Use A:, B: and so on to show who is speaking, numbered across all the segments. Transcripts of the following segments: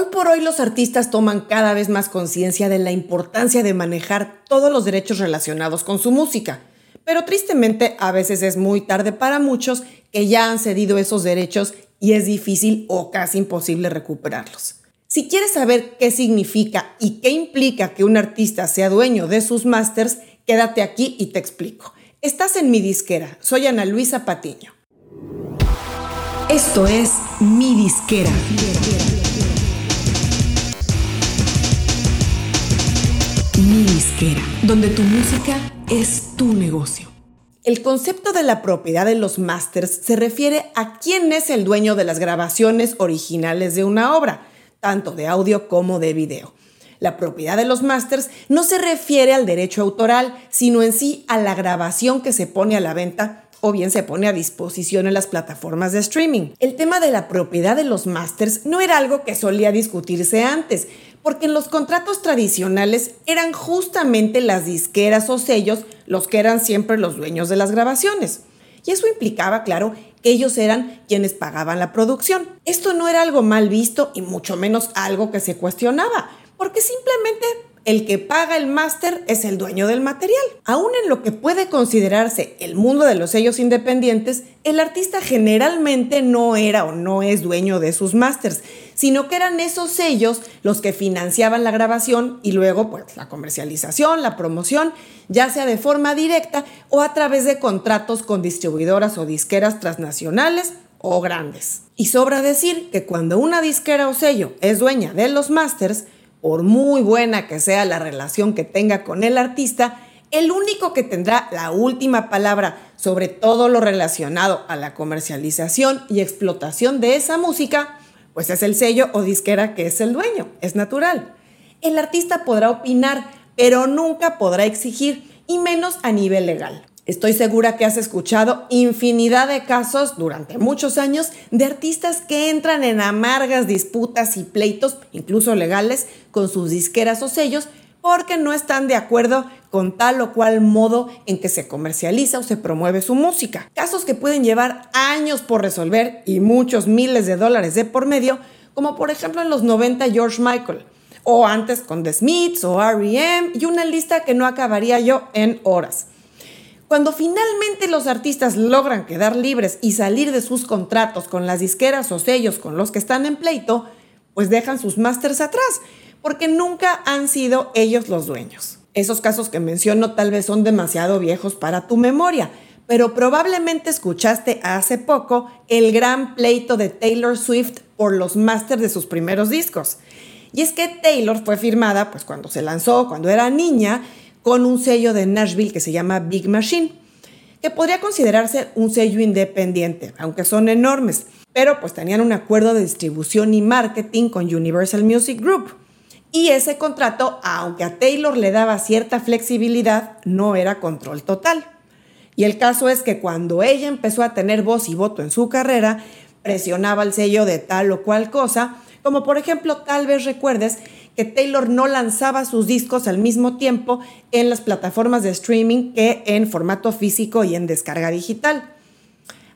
A: Hoy por hoy los artistas toman cada vez más conciencia de la importancia de manejar todos los derechos relacionados con su música, pero tristemente a veces es muy tarde para muchos que ya han cedido esos derechos y es difícil o casi imposible recuperarlos. Si quieres saber qué significa y qué implica que un artista sea dueño de sus masters, quédate aquí y te explico. Estás en mi disquera, soy Ana Luisa Patiño.
B: Esto es mi disquera. Mi disquera, donde tu música es tu negocio.
A: El concepto de la propiedad de los masters se refiere a quién es el dueño de las grabaciones originales de una obra, tanto de audio como de video. La propiedad de los masters no se refiere al derecho autoral, sino en sí a la grabación que se pone a la venta o bien se pone a disposición en las plataformas de streaming. El tema de la propiedad de los masters no era algo que solía discutirse antes, porque en los contratos tradicionales eran justamente las disqueras o sellos los que eran siempre los dueños de las grabaciones. Y eso implicaba, claro, que ellos eran quienes pagaban la producción. Esto no era algo mal visto y mucho menos algo que se cuestionaba, porque simplemente el que paga el máster es el dueño del material. Aún en lo que puede considerarse el mundo de los sellos independientes, el artista generalmente no era o no es dueño de sus másters, sino que eran esos sellos los que financiaban la grabación y luego pues la comercialización, la promoción, ya sea de forma directa o a través de contratos con distribuidoras o disqueras transnacionales o grandes. Y sobra decir que cuando una disquera o sello es dueña de los másters, por muy buena que sea la relación que tenga con el artista, el único que tendrá la última palabra sobre todo lo relacionado a la comercialización y explotación de esa música, pues es el sello o disquera que es el dueño, es natural. El artista podrá opinar, pero nunca podrá exigir, y menos a nivel legal. Estoy segura que has escuchado infinidad de casos durante muchos años de artistas que entran en amargas disputas y pleitos, incluso legales, con sus disqueras o sellos porque no están de acuerdo con tal o cual modo en que se comercializa o se promueve su música. Casos que pueden llevar años por resolver y muchos miles de dólares de por medio, como por ejemplo en los 90 George Michael, o antes con The Smiths o REM, y una lista que no acabaría yo en horas. Cuando finalmente los artistas logran quedar libres y salir de sus contratos con las disqueras o sellos con los que están en pleito, pues dejan sus másters atrás, porque nunca han sido ellos los dueños. Esos casos que menciono tal vez son demasiado viejos para tu memoria, pero probablemente escuchaste hace poco el gran pleito de Taylor Swift por los másters de sus primeros discos. Y es que Taylor fue firmada pues cuando se lanzó, cuando era niña, con un sello de Nashville que se llama Big Machine, que podría considerarse un sello independiente, aunque son enormes, pero pues tenían un acuerdo de distribución y marketing con Universal Music Group. Y ese contrato, aunque a Taylor le daba cierta flexibilidad, no era control total. Y el caso es que cuando ella empezó a tener voz y voto en su carrera, presionaba el sello de tal o cual cosa, como por ejemplo tal vez recuerdes que Taylor no lanzaba sus discos al mismo tiempo en las plataformas de streaming que en formato físico y en descarga digital.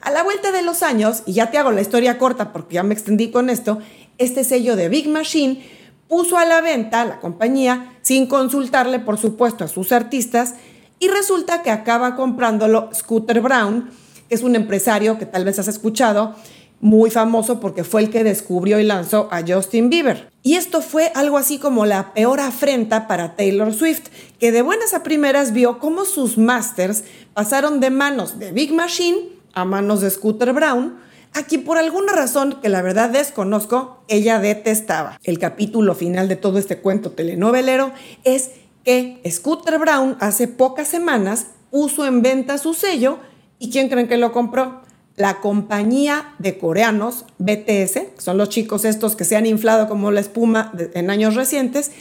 A: A la vuelta de los años, y ya te hago la historia corta porque ya me extendí con esto, este sello de Big Machine puso a la venta la compañía sin consultarle, por supuesto, a sus artistas y resulta que acaba comprándolo Scooter Brown, que es un empresario que tal vez has escuchado, muy famoso porque fue el que descubrió y lanzó a Justin Bieber. Y esto fue algo así como la peor afrenta para Taylor Swift, que de buenas a primeras vio cómo sus masters pasaron de manos de Big Machine a manos de Scooter Brown, a quien por alguna razón que la verdad desconozco, ella detestaba. El capítulo final de todo este cuento telenovelero es que Scooter Brown hace pocas semanas puso en venta su sello y ¿quién creen que lo compró? la compañía de coreanos, BTS, son los chicos estos que se han inflado como la espuma en años recientes,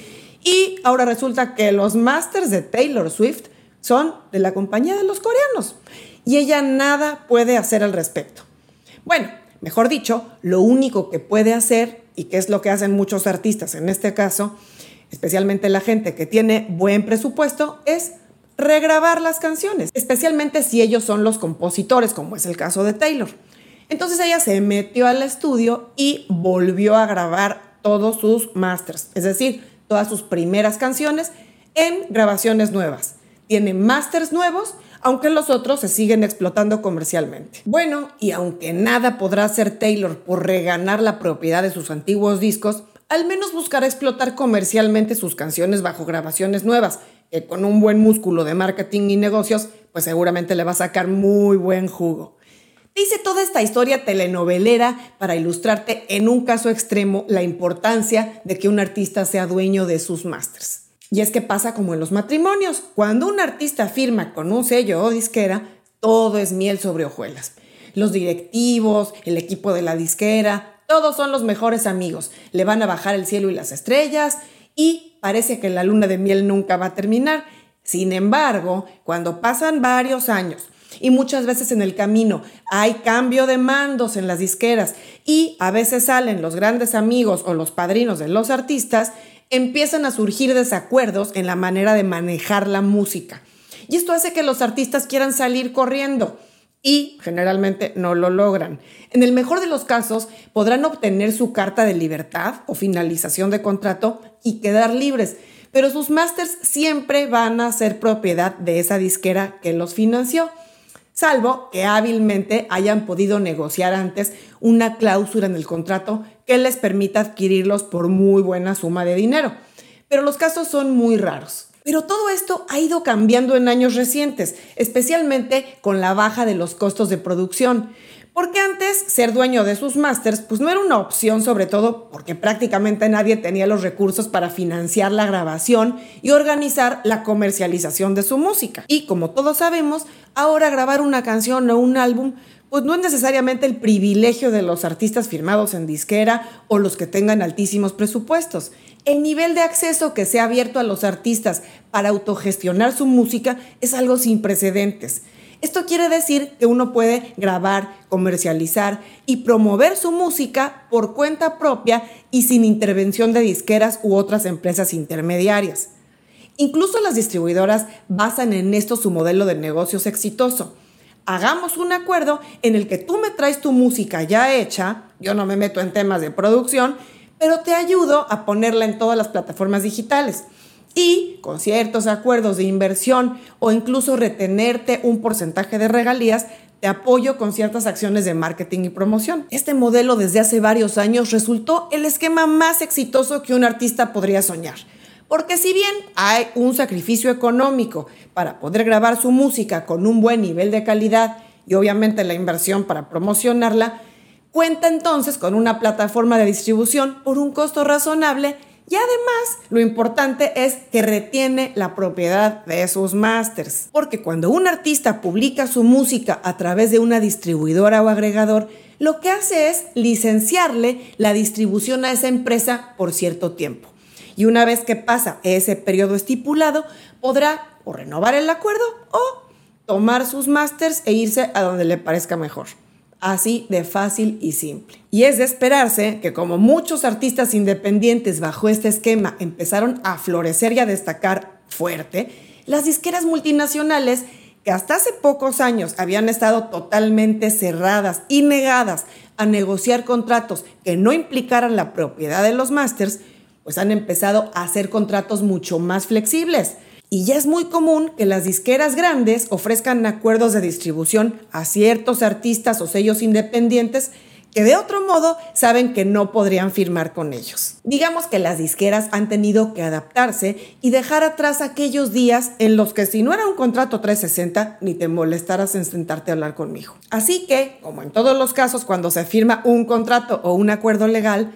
A: y ahora resulta que los masters de Taylor Swift son de la compañía de los coreanos, y ella nada puede hacer al respecto. Bueno, mejor dicho, lo único que puede hacer, y que es lo que hacen muchos artistas en este caso, especialmente la gente que tiene buen presupuesto, es regrabar las canciones, especialmente si ellos son los compositores, como es el caso de Taylor. Entonces ella se metió al estudio y volvió a grabar todos sus masters, es decir, todas sus primeras canciones en grabaciones nuevas. Tiene masters nuevos, aunque los otros se siguen explotando comercialmente. Bueno, y aunque nada podrá hacer Taylor por reganar la propiedad de sus antiguos discos, al menos buscará explotar comercialmente sus canciones bajo grabaciones nuevas, que con un buen músculo de marketing y negocios, pues seguramente le va a sacar muy buen jugo. Dice toda esta historia telenovelera para ilustrarte en un caso extremo la importancia de que un artista sea dueño de sus masters. Y es que pasa como en los matrimonios. Cuando un artista firma con un sello o disquera, todo es miel sobre hojuelas. Los directivos, el equipo de la disquera, todos son los mejores amigos. Le van a bajar el cielo y las estrellas y parece que la luna de miel nunca va a terminar. Sin embargo, cuando pasan varios años y muchas veces en el camino hay cambio de mandos en las disqueras y a veces salen los grandes amigos o los padrinos de los artistas, empiezan a surgir desacuerdos en la manera de manejar la música. Y esto hace que los artistas quieran salir corriendo y generalmente no lo logran. En el mejor de los casos, podrán obtener su carta de libertad o finalización de contrato y quedar libres, pero sus másters siempre van a ser propiedad de esa disquera que los financió salvo que hábilmente hayan podido negociar antes una cláusula en el contrato que les permita adquirirlos por muy buena suma de dinero. Pero los casos son muy raros. Pero todo esto ha ido cambiando en años recientes, especialmente con la baja de los costos de producción. Porque antes ser dueño de sus másters pues no era una opción, sobre todo porque prácticamente nadie tenía los recursos para financiar la grabación y organizar la comercialización de su música. Y como todos sabemos, ahora grabar una canción o un álbum pues no es necesariamente el privilegio de los artistas firmados en disquera o los que tengan altísimos presupuestos. El nivel de acceso que se ha abierto a los artistas para autogestionar su música es algo sin precedentes. Esto quiere decir que uno puede grabar, comercializar y promover su música por cuenta propia y sin intervención de disqueras u otras empresas intermediarias. Incluso las distribuidoras basan en esto su modelo de negocios exitoso. Hagamos un acuerdo en el que tú me traes tu música ya hecha, yo no me meto en temas de producción, pero te ayudo a ponerla en todas las plataformas digitales y con ciertos acuerdos de inversión o incluso retenerte un porcentaje de regalías, te apoyo con ciertas acciones de marketing y promoción. Este modelo desde hace varios años resultó el esquema más exitoso que un artista podría soñar. Porque si bien hay un sacrificio económico para poder grabar su música con un buen nivel de calidad y obviamente la inversión para promocionarla, cuenta entonces con una plataforma de distribución por un costo razonable y además, lo importante es que retiene la propiedad de sus masters. Porque cuando un artista publica su música a través de una distribuidora o agregador, lo que hace es licenciarle la distribución a esa empresa por cierto tiempo. Y una vez que pasa ese periodo estipulado, podrá o renovar el acuerdo o tomar sus masters e irse a donde le parezca mejor así de fácil y simple. Y es de esperarse que como muchos artistas independientes bajo este esquema empezaron a florecer y a destacar fuerte, las disqueras multinacionales que hasta hace pocos años habían estado totalmente cerradas y negadas a negociar contratos que no implicaran la propiedad de los másters, pues han empezado a hacer contratos mucho más flexibles y ya es muy común que las disqueras grandes ofrezcan acuerdos de distribución a ciertos artistas o sellos independientes que de otro modo saben que no podrían firmar con ellos. Digamos que las disqueras han tenido que adaptarse y dejar atrás aquellos días en los que si no era un contrato 360 ni te molestaras en sentarte a hablar conmigo. Así que, como en todos los casos cuando se firma un contrato o un acuerdo legal,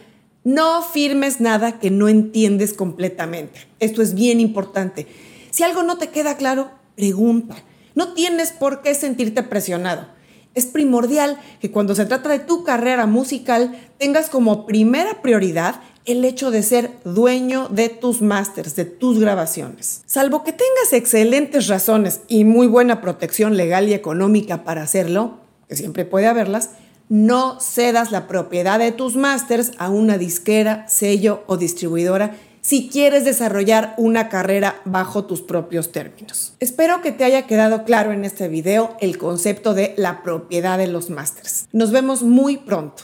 A: no firmes nada que no entiendes completamente. Esto es bien importante si algo no te queda claro, pregunta. No tienes por qué sentirte presionado. Es primordial que cuando se trata de tu carrera musical tengas como primera prioridad el hecho de ser dueño de tus másters, de tus grabaciones. Salvo que tengas excelentes razones y muy buena protección legal y económica para hacerlo, que siempre puede haberlas, no cedas la propiedad de tus másters a una disquera, sello o distribuidora si quieres desarrollar una carrera bajo tus propios términos. Espero que te haya quedado claro en este video el concepto de la propiedad de los másters. Nos vemos muy pronto.